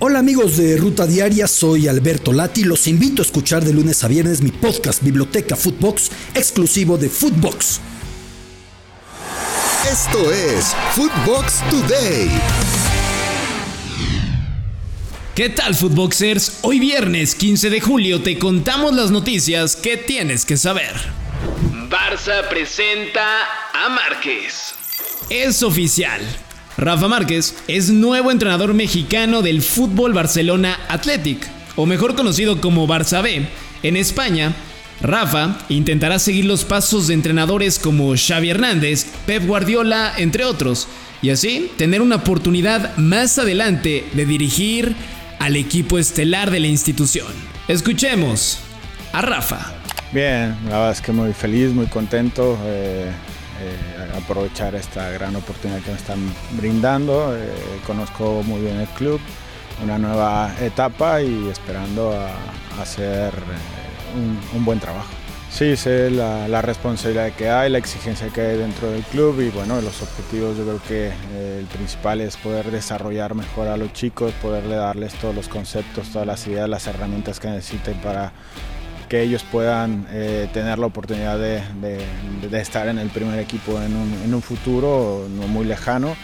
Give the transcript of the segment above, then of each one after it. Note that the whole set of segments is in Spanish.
Hola amigos de Ruta Diaria, soy Alberto Lati. Los invito a escuchar de lunes a viernes mi podcast Biblioteca Footbox, exclusivo de Footbox. Esto es Footbox Today. ¿Qué tal Footboxers? Hoy viernes 15 de julio te contamos las noticias que tienes que saber. Barça presenta a Márquez. Es oficial. Rafa Márquez es nuevo entrenador mexicano del Fútbol Barcelona Athletic, o mejor conocido como Barça B. En España, Rafa intentará seguir los pasos de entrenadores como Xavi Hernández, Pep Guardiola, entre otros, y así tener una oportunidad más adelante de dirigir al equipo estelar de la institución. Escuchemos a Rafa. Bien, la verdad es que muy feliz, muy contento. Eh, eh, aprovechar esta gran oportunidad que me están brindando. Eh, conozco muy bien el club, una nueva etapa y esperando a, hacer eh, un, buen trabajo. Sí, sé la, responsabilidad que hay, la exigencia que hay dentro del club y bueno, los objetivos yo creo que el principal es poder desarrollar mejor a los chicos, poderle darles todos los conceptos, todas las ideas, las herramientas que necesiten para que ellos puedan eh, tener la oportunidad de, estar en el primer equipo en un, futuro no muy lejano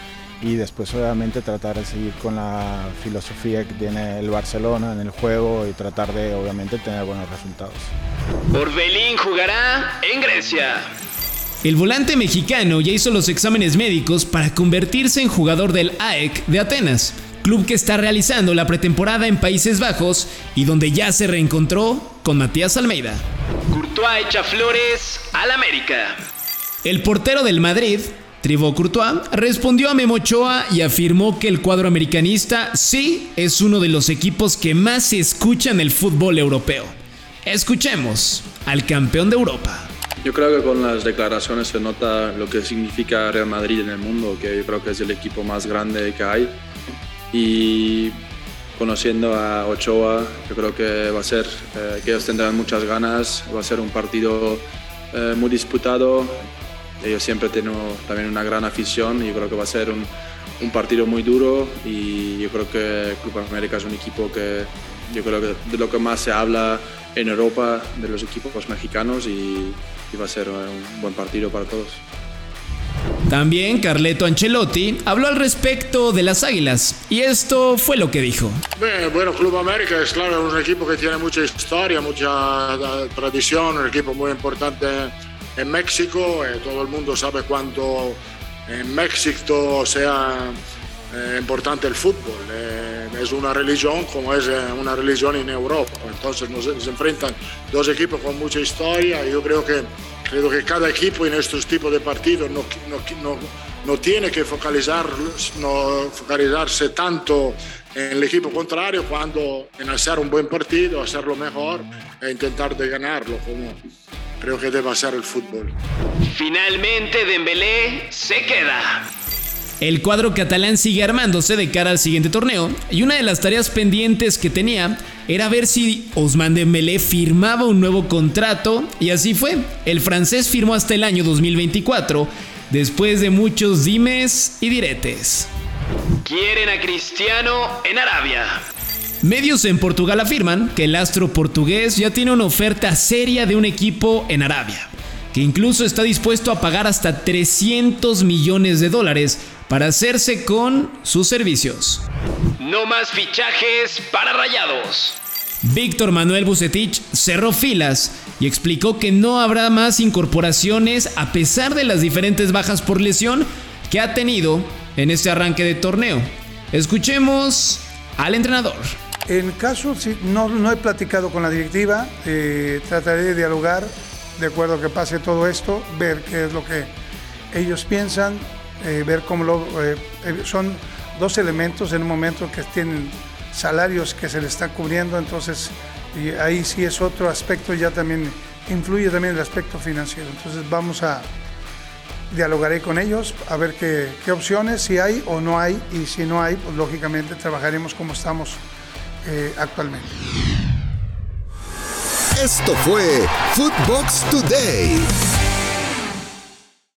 y después obviamente tratar de seguir con la filosofía que tiene el Barcelona en el juego y tratar de obviamente tener buenos resultados. Orbelín jugará en Grecia. El volante mexicano ya hizo los exámenes médicos para convertirse en jugador del AEK de Atenas club que está realizando la pretemporada en Países Bajos y donde ya se reencontró con Matías Almeida. Courtois echa flores al América. El portero del Madrid, Thibaut Courtois, respondió a Memochoa y afirmó que el cuadro americanista sí es uno de los equipos que más se escucha en el fútbol europeo. Escuchemos al campeón de Europa. Yo creo que con las declaraciones se nota lo que significa Real Madrid en el mundo, que yo creo que es el equipo más grande que hay y conociendo a Ochoa, yo creo que va a ser, eh, que ellos tendrán muchas ganas, va a ser un partido eh, muy disputado. Ellos siempre tienen también una gran afición yo creo que va a ser un, partido muy duro y yo creo que Club América es un equipo que yo creo que de lo que más se habla en Europa de los equipos mexicanos y, y va a ser un buen partido para todos. También Carleto Ancelotti habló al respecto de las Águilas y esto fue lo que dijo. bueno, Club América es claro, un equipo que tiene mucha historia, mucha eh, tradición, un equipo muy importante en México. Eh, todo el mundo sabe cuánto en México sea eh, importante el fútbol. es una religión como es una religión en Europa. Entonces nos, nos enfrentan dos equipos con mucha historia y yo creo que Creo que cada equipo en estos tipos de partidos no, no, no, tiene que focalizar, no focalizarse tanto en el equipo contrario cuando en hacer un buen partido, hacerlo mejor e intentar de ganarlo, como creo que debe ser el fútbol. Finalmente Dembélé se queda. El cuadro catalán sigue armándose de cara al siguiente torneo y una de las tareas pendientes que tenía era ver si Ousmane Dembélé firmaba un nuevo contrato y así fue. El francés firmó hasta el año 2024 después de muchos dimes y diretes. Quieren a Cristiano en Arabia. Medios en Portugal afirman que el astro portugués ya tiene una oferta seria de un equipo en Arabia, que incluso está dispuesto a pagar hasta 300 millones de dólares para hacerse con sus servicios. No más fichajes para Rayados. Víctor Manuel Bucetich cerró filas y explicó que no habrá más incorporaciones a pesar de las diferentes bajas por lesión que ha tenido en este arranque de torneo. Escuchemos al entrenador. En caso, si no, no he platicado con la directiva, eh, trataré de dialogar de acuerdo a que pase todo esto, ver qué es lo que ellos piensan, eh, ver cómo lo... Eh, eh, son dos elementos en un momento que tienen salarios que se le están cubriendo, entonces y ahí sí es otro aspecto, ya también influye también el aspecto financiero. Entonces vamos a dialogaré con ellos a ver qué, qué opciones, si hay o no hay, y si no hay, pues lógicamente trabajaremos como estamos actualmente. Esto fue Footbox Today.